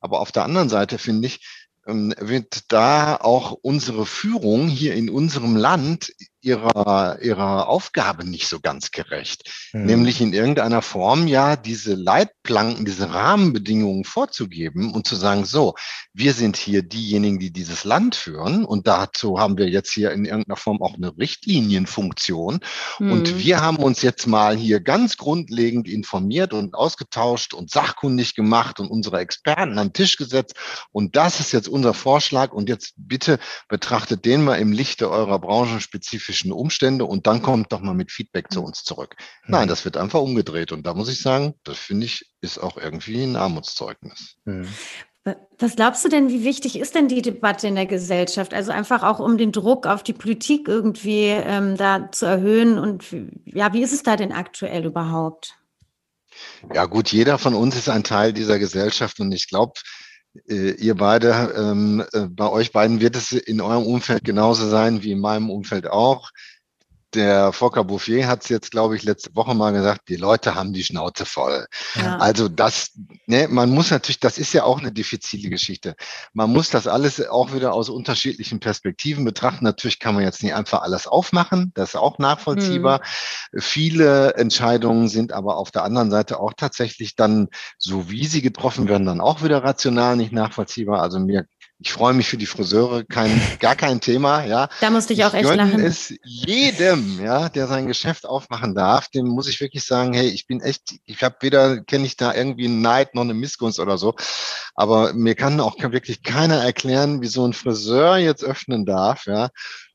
Aber auf der anderen Seite finde ich, ähm, wird da auch unsere Führung hier in unserem Land ihrer, ihrer Aufgabe nicht so ganz gerecht. Mhm. Nämlich in irgendeiner Form ja diese Leitplanken, diese Rahmenbedingungen vorzugeben und zu sagen, so, wir sind hier diejenigen, die dieses Land führen und dazu haben wir jetzt hier in irgendeiner Form auch eine Richtlinienfunktion mhm. und wir haben uns jetzt mal hier ganz grundlegend informiert und ausgetauscht und sachkundig gemacht und unsere Experten an den Tisch gesetzt und das ist jetzt unser Vorschlag und jetzt bitte betrachtet den mal im Lichte eurer branchenspezifischen spezifischen Umstände und dann kommt doch mal mit Feedback zu mhm. uns zurück. Nein, das wird einfach umgedreht. Und da muss ich sagen, das finde ich, ist auch irgendwie ein Armutszeugnis. Mhm. Was glaubst du denn, wie wichtig ist denn die Debatte in der Gesellschaft? Also einfach auch um den Druck auf die Politik irgendwie ähm, da zu erhöhen. Und ja, wie ist es da denn aktuell überhaupt? Ja gut, jeder von uns ist ein Teil dieser Gesellschaft und ich glaube, ihr beide, ähm, äh, bei euch beiden wird es in eurem Umfeld genauso sein wie in meinem Umfeld auch der Volker Bouffier hat es jetzt, glaube ich, letzte Woche mal gesagt, die Leute haben die Schnauze voll. Ja. Also das, ne, man muss natürlich, das ist ja auch eine diffizile Geschichte. Man muss das alles auch wieder aus unterschiedlichen Perspektiven betrachten. Natürlich kann man jetzt nicht einfach alles aufmachen, das ist auch nachvollziehbar. Hm. Viele Entscheidungen sind aber auf der anderen Seite auch tatsächlich dann, so wie sie getroffen werden, dann auch wieder rational nicht nachvollziehbar. Also mir ich freue mich für die Friseure, kein, gar kein Thema, ja. Da musste ich auch ich echt lachen. es jedem, ja, der sein Geschäft aufmachen darf, dem muss ich wirklich sagen, hey, ich bin echt, ich habe weder, kenne ich da irgendwie einen Neid noch eine Missgunst oder so, aber mir kann auch wirklich keiner erklären, wie so ein Friseur jetzt öffnen darf, ja.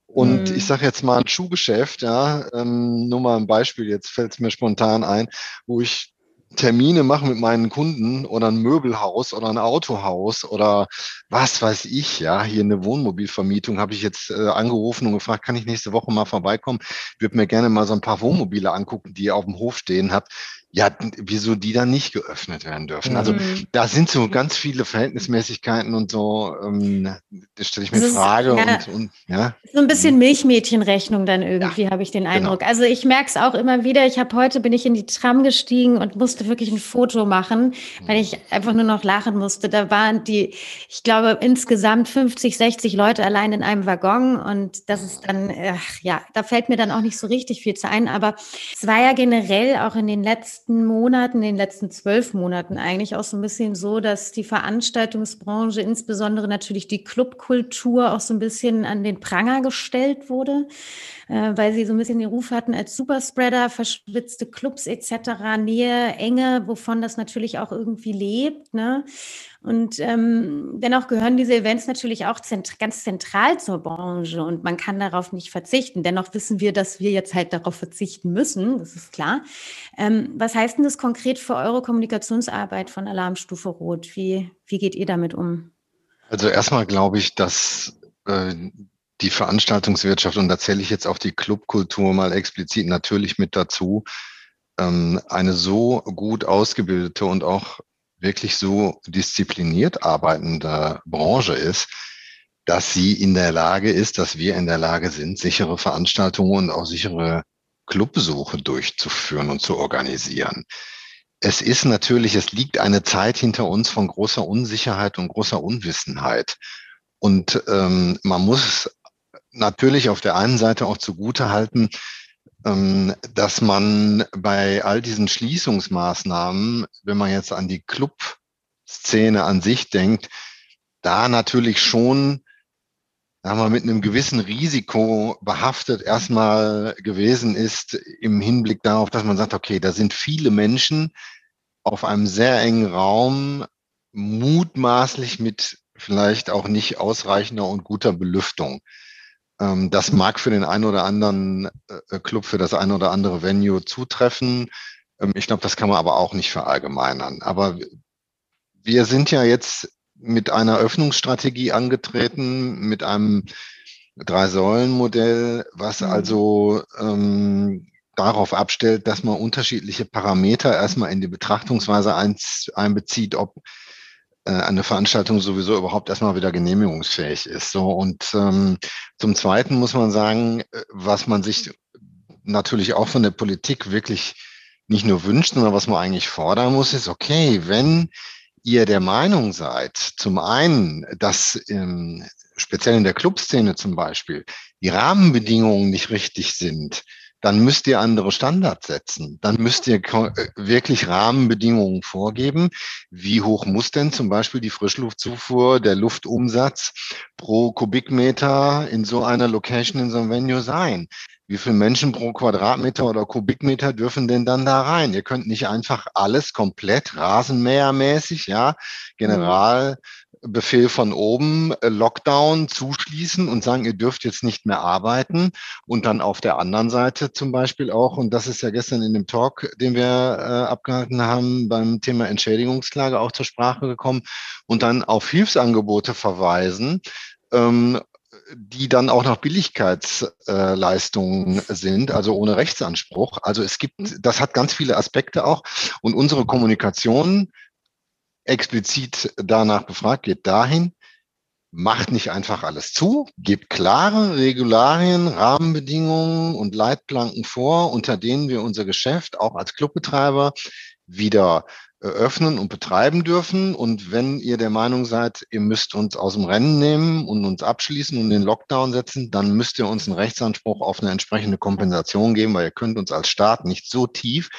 Und mhm. ich sage jetzt mal ein Schuhgeschäft, ja, ähm, nur mal ein Beispiel, jetzt fällt es mir spontan ein, wo ich Termine mache mit meinen Kunden oder ein Möbelhaus oder ein Autohaus oder was weiß ich, ja, hier eine Wohnmobilvermietung habe ich jetzt äh, angerufen und gefragt, kann ich nächste Woche mal vorbeikommen? Würde mir gerne mal so ein paar Wohnmobile angucken, die ihr auf dem Hof stehen habt ja, wieso die dann nicht geöffnet werden dürfen. Also mhm. da sind so ganz viele Verhältnismäßigkeiten und so, ähm, das stelle ich mir Frage ist, ja, und, und, ja. So ein bisschen Milchmädchenrechnung dann irgendwie, ja, habe ich den. Eindruck. Genau. Also ich merke es auch immer wieder. Ich habe heute bin ich in die Tram gestiegen und musste wirklich ein Foto machen, weil ich einfach nur noch lachen musste. Da waren die, ich glaube, insgesamt 50, 60 Leute allein in einem Waggon und das ist dann, ach, ja, da fällt mir dann auch nicht so richtig viel zu ein. Aber es war ja generell auch in den letzten letzten Monaten, in den letzten zwölf Monaten eigentlich auch so ein bisschen so, dass die Veranstaltungsbranche, insbesondere natürlich die Clubkultur, auch so ein bisschen an den Pranger gestellt wurde, äh, weil sie so ein bisschen den Ruf hatten als Superspreader, verschwitzte Clubs etc., Nähe, Enge, wovon das natürlich auch irgendwie lebt. Ne? Und ähm, dennoch gehören diese Events natürlich auch zent ganz zentral zur Branche und man kann darauf nicht verzichten. Dennoch wissen wir, dass wir jetzt halt darauf verzichten müssen, das ist klar. Ähm, was heißt denn das konkret für eure Kommunikationsarbeit von Alarmstufe Rot? Wie, wie geht ihr damit um? Also erstmal glaube ich, dass äh, die Veranstaltungswirtschaft, und da zähle ich jetzt auch die Clubkultur mal explizit natürlich mit dazu, ähm, eine so gut ausgebildete und auch wirklich so diszipliniert arbeitende Branche ist, dass sie in der Lage ist, dass wir in der Lage sind, sichere Veranstaltungen und auch sichere Clubbesuche durchzuführen und zu organisieren. Es ist natürlich, es liegt eine Zeit hinter uns von großer Unsicherheit und großer Unwissenheit. Und ähm, man muss natürlich auf der einen Seite auch zugute halten, ähm, dass man bei all diesen Schließungsmaßnahmen, wenn man jetzt an die Clubszene an sich denkt, da natürlich schon sagen wir, mit einem gewissen Risiko behaftet erstmal gewesen ist im Hinblick darauf, dass man sagt, okay, da sind viele Menschen auf einem sehr engen Raum, mutmaßlich mit vielleicht auch nicht ausreichender und guter Belüftung. Ähm, das mag für den einen oder anderen äh, Club, für das eine oder andere Venue zutreffen. Ähm, ich glaube, das kann man aber auch nicht verallgemeinern. Aber wir sind ja jetzt mit einer Öffnungsstrategie angetreten, mit einem Drei-Säulen-Modell, was mhm. also ähm, darauf abstellt, dass man unterschiedliche Parameter erstmal in die Betrachtungsweise einbezieht, ob äh, eine Veranstaltung sowieso überhaupt erstmal wieder genehmigungsfähig ist. So und ähm, zum Zweiten muss man sagen, äh, was man sich natürlich auch von der Politik wirklich nicht nur wünscht, sondern was man eigentlich fordern muss, ist, okay, wenn ihr der Meinung seid, zum einen, dass ähm, speziell in der Clubszene zum Beispiel die Rahmenbedingungen nicht richtig sind, dann müsst ihr andere Standards setzen. Dann müsst ihr äh, wirklich Rahmenbedingungen vorgeben. Wie hoch muss denn zum Beispiel die Frischluftzufuhr, der Luftumsatz pro Kubikmeter in so einer Location, in so einem Venue sein? Wie viele Menschen pro Quadratmeter oder Kubikmeter dürfen denn dann da rein? Ihr könnt nicht einfach alles komplett rasenmähermäßig, ja, General Befehl von oben, äh, Lockdown, zuschließen und sagen, ihr dürft jetzt nicht mehr arbeiten. Und dann auf der anderen Seite zum Beispiel auch, und das ist ja gestern in dem Talk, den wir äh, abgehalten haben, beim Thema Entschädigungsklage auch zur Sprache gekommen, und dann auf Hilfsangebote verweisen, ähm, die dann auch noch Billigkeitsleistungen äh, sind, also ohne Rechtsanspruch. Also es gibt, das hat ganz viele Aspekte auch. Und unsere Kommunikation explizit danach befragt, geht dahin, macht nicht einfach alles zu, gibt klare Regularien, Rahmenbedingungen und Leitplanken vor, unter denen wir unser Geschäft auch als Clubbetreiber wieder öffnen und betreiben dürfen. Und wenn ihr der Meinung seid, ihr müsst uns aus dem Rennen nehmen und uns abschließen und den Lockdown setzen, dann müsst ihr uns einen Rechtsanspruch auf eine entsprechende Kompensation geben, weil ihr könnt uns als Staat nicht so tief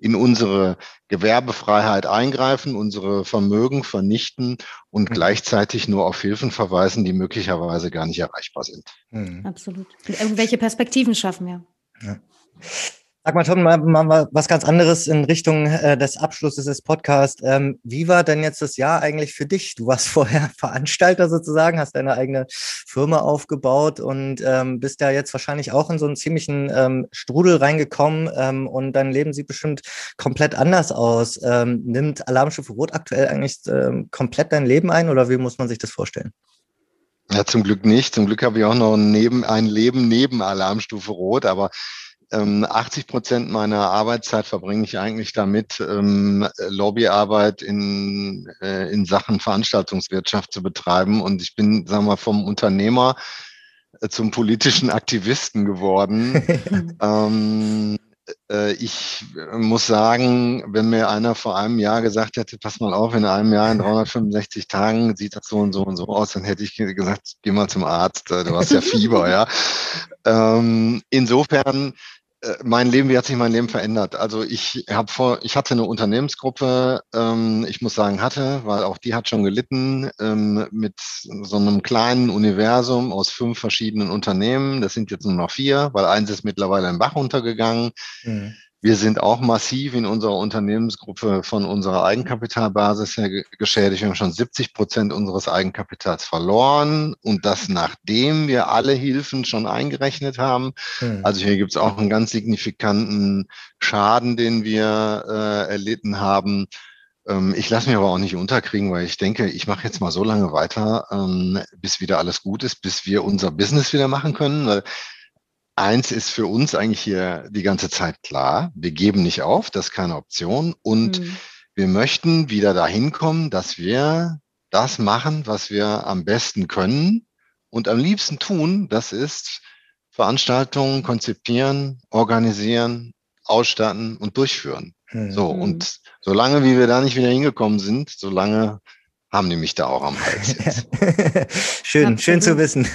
in unsere Gewerbefreiheit eingreifen, unsere Vermögen vernichten und mhm. gleichzeitig nur auf Hilfen verweisen, die möglicherweise gar nicht erreichbar sind. Mhm. Absolut. Und irgendwelche Perspektiven schaffen, ja. ja. Sag mal, Tom, mal, mal was ganz anderes in Richtung äh, des Abschlusses des Podcasts. Ähm, wie war denn jetzt das Jahr eigentlich für dich? Du warst vorher Veranstalter sozusagen, hast deine eigene Firma aufgebaut und ähm, bist ja jetzt wahrscheinlich auch in so einen ziemlichen ähm, Strudel reingekommen ähm, und dein Leben sieht bestimmt komplett anders aus. Ähm, nimmt Alarmstufe Rot aktuell eigentlich ähm, komplett dein Leben ein oder wie muss man sich das vorstellen? Ja, zum Glück nicht. Zum Glück habe ich auch noch neben, ein Leben neben Alarmstufe Rot, aber 80 ähm, Prozent meiner Arbeitszeit verbringe ich eigentlich damit, ähm, Lobbyarbeit in, äh, in Sachen Veranstaltungswirtschaft zu betreiben. Und ich bin, sagen wir mal, vom Unternehmer äh, zum politischen Aktivisten geworden. ähm, äh, ich muss sagen, wenn mir einer vor einem Jahr gesagt hätte, pass mal auf, in einem Jahr in 365 Tagen sieht das so und so und so aus, dann hätte ich gesagt, geh mal zum Arzt, du hast ja Fieber, ja. Ähm, insofern äh, mein Leben, wie hat sich mein Leben verändert? Also ich habe vor, ich hatte eine Unternehmensgruppe, ähm, ich muss sagen hatte, weil auch die hat schon gelitten ähm, mit so einem kleinen Universum aus fünf verschiedenen Unternehmen. Das sind jetzt nur noch vier, weil eins ist mittlerweile im Bach untergegangen. Mhm. Wir sind auch massiv in unserer Unternehmensgruppe von unserer Eigenkapitalbasis her geschädigt. Wir haben schon 70 Prozent unseres Eigenkapitals verloren und das nachdem wir alle Hilfen schon eingerechnet haben. Hm. Also hier gibt es auch einen ganz signifikanten Schaden, den wir äh, erlitten haben. Ähm, ich lasse mich aber auch nicht unterkriegen, weil ich denke, ich mache jetzt mal so lange weiter, ähm, bis wieder alles gut ist, bis wir unser Business wieder machen können. Weil Eins ist für uns eigentlich hier die ganze Zeit klar. Wir geben nicht auf, das ist keine Option. Und mhm. wir möchten wieder dahin kommen, dass wir das machen, was wir am besten können und am liebsten tun. Das ist Veranstaltungen konzipieren, organisieren, ausstatten und durchführen. Mhm. So. Und solange wie wir da nicht wieder hingekommen sind, solange haben die mich da auch am Hals. schön, Absolut. schön zu wissen.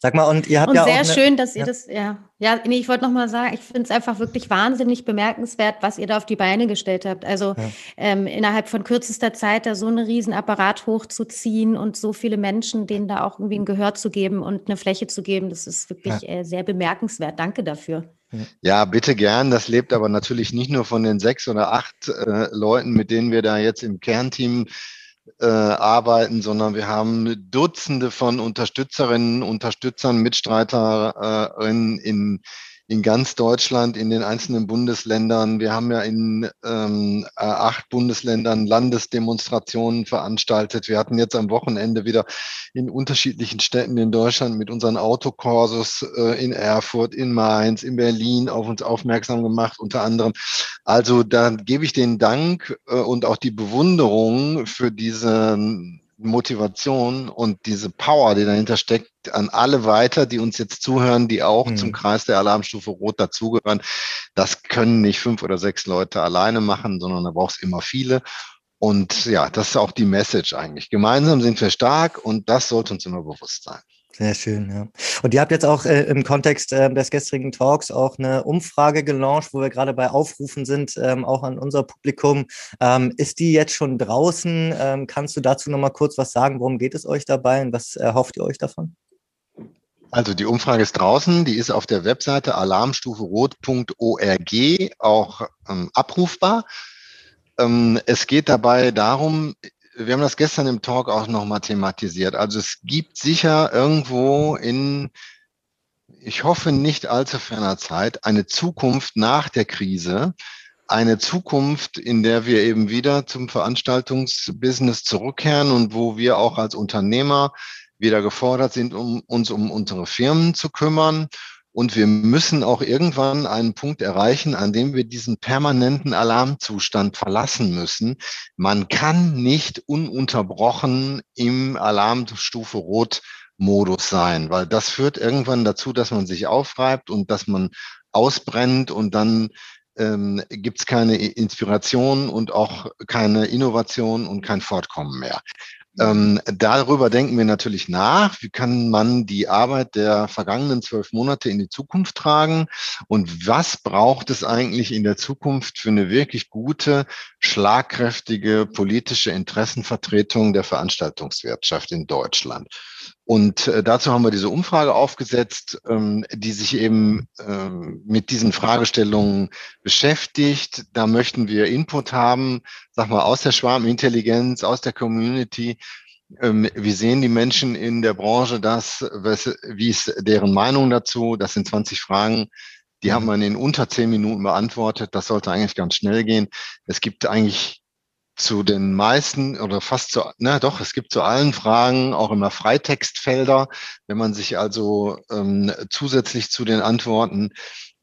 Sag mal, und ihr habt und ja sehr auch. Sehr schön, dass ihr ja. das, ja. Ja, nee, ich wollte nochmal sagen, ich finde es einfach wirklich wahnsinnig bemerkenswert, was ihr da auf die Beine gestellt habt. Also ja. ähm, innerhalb von kürzester Zeit da so einen riesen Apparat hochzuziehen und so viele Menschen, denen da auch irgendwie ein Gehör zu geben und eine Fläche zu geben, das ist wirklich ja. äh, sehr bemerkenswert. Danke dafür. Ja, bitte gern. Das lebt aber natürlich nicht nur von den sechs oder acht äh, Leuten, mit denen wir da jetzt im Kernteam äh, arbeiten, sondern wir haben Dutzende von Unterstützerinnen, Unterstützern, Mitstreiterinnen in in ganz Deutschland, in den einzelnen Bundesländern. Wir haben ja in ähm, äh, acht Bundesländern Landesdemonstrationen veranstaltet. Wir hatten jetzt am Wochenende wieder in unterschiedlichen Städten in Deutschland mit unseren Autokursus äh, in Erfurt, in Mainz, in Berlin auf uns aufmerksam gemacht, unter anderem. Also da gebe ich den Dank äh, und auch die Bewunderung für diese Motivation und diese Power, die dahinter steckt, an alle weiter, die uns jetzt zuhören, die auch mhm. zum Kreis der Alarmstufe Rot dazugehören. Das können nicht fünf oder sechs Leute alleine machen, sondern da braucht es immer viele. Und ja, das ist auch die Message eigentlich. Gemeinsam sind wir stark und das sollte uns immer bewusst sein. Sehr schön, ja. Und ihr habt jetzt auch äh, im Kontext äh, des gestrigen Talks auch eine Umfrage gelauncht, wo wir gerade bei Aufrufen sind, ähm, auch an unser Publikum. Ähm, ist die jetzt schon draußen? Ähm, kannst du dazu nochmal kurz was sagen? Worum geht es euch dabei und was erhofft ihr euch davon? Also die Umfrage ist draußen, die ist auf der Webseite alarmstuferot.org auch ähm, abrufbar. Ähm, es geht dabei darum, wir haben das gestern im Talk auch nochmal thematisiert. Also es gibt sicher irgendwo in, ich hoffe nicht allzu ferner Zeit, eine Zukunft nach der Krise, eine Zukunft, in der wir eben wieder zum Veranstaltungsbusiness zurückkehren und wo wir auch als Unternehmer wieder gefordert sind, um uns um unsere Firmen zu kümmern und wir müssen auch irgendwann einen Punkt erreichen, an dem wir diesen permanenten Alarmzustand verlassen müssen. Man kann nicht ununterbrochen im Alarmstufe Rot Modus sein, weil das führt irgendwann dazu, dass man sich aufreibt und dass man ausbrennt und dann ähm, gibt es keine Inspiration und auch keine Innovation und kein Fortkommen mehr. Ähm, darüber denken wir natürlich nach. Wie kann man die Arbeit der vergangenen zwölf Monate in die Zukunft tragen? Und was braucht es eigentlich in der Zukunft für eine wirklich gute, schlagkräftige politische Interessenvertretung der Veranstaltungswirtschaft in Deutschland? Und äh, dazu haben wir diese Umfrage aufgesetzt, ähm, die sich eben ähm, mit diesen Fragestellungen beschäftigt. Da möchten wir Input haben, sag mal, aus der Schwarmintelligenz, aus der Community. Ähm, wie sehen die Menschen in der Branche das? Was, wie ist deren Meinung dazu? Das sind 20 Fragen. Die haben wir in unter zehn Minuten beantwortet. Das sollte eigentlich ganz schnell gehen. Es gibt eigentlich zu den meisten oder fast zu, na doch, es gibt zu allen Fragen auch immer Freitextfelder. Wenn man sich also ähm, zusätzlich zu den Antworten,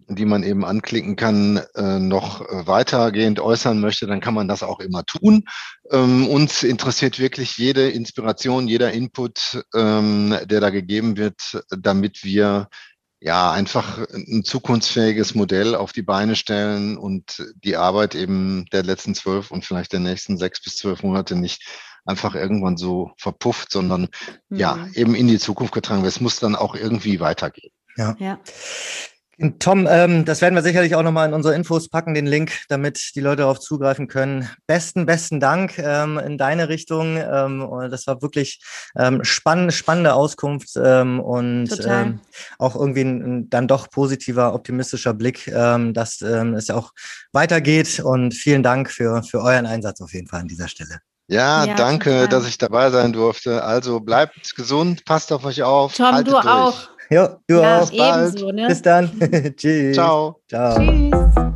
die man eben anklicken kann, äh, noch weitergehend äußern möchte, dann kann man das auch immer tun. Ähm, uns interessiert wirklich jede Inspiration, jeder Input, ähm, der da gegeben wird, damit wir ja, einfach ein zukunftsfähiges Modell auf die Beine stellen und die Arbeit eben der letzten zwölf und vielleicht der nächsten sechs bis zwölf Monate nicht einfach irgendwann so verpufft, sondern mhm. ja, eben in die Zukunft getragen wird. Es muss dann auch irgendwie weitergehen. Ja. ja. Tom, ähm, das werden wir sicherlich auch nochmal in unsere Infos packen, den Link, damit die Leute darauf zugreifen können. Besten, besten Dank ähm, in deine Richtung. Ähm, das war wirklich ähm, spann spannende Auskunft ähm, und ähm, auch irgendwie ein, ein, dann doch positiver, optimistischer Blick, ähm, dass ähm, es auch weitergeht. Und vielen Dank für, für euren Einsatz auf jeden Fall an dieser Stelle. Ja, ja danke, total. dass ich dabei sein durfte. Also bleibt gesund, passt auf euch auf. Tom, du durch. auch. Ja, du ja, auch. Ebenso, ne? Bis dann. Tschüss. Ciao. Ciao. Tschüss.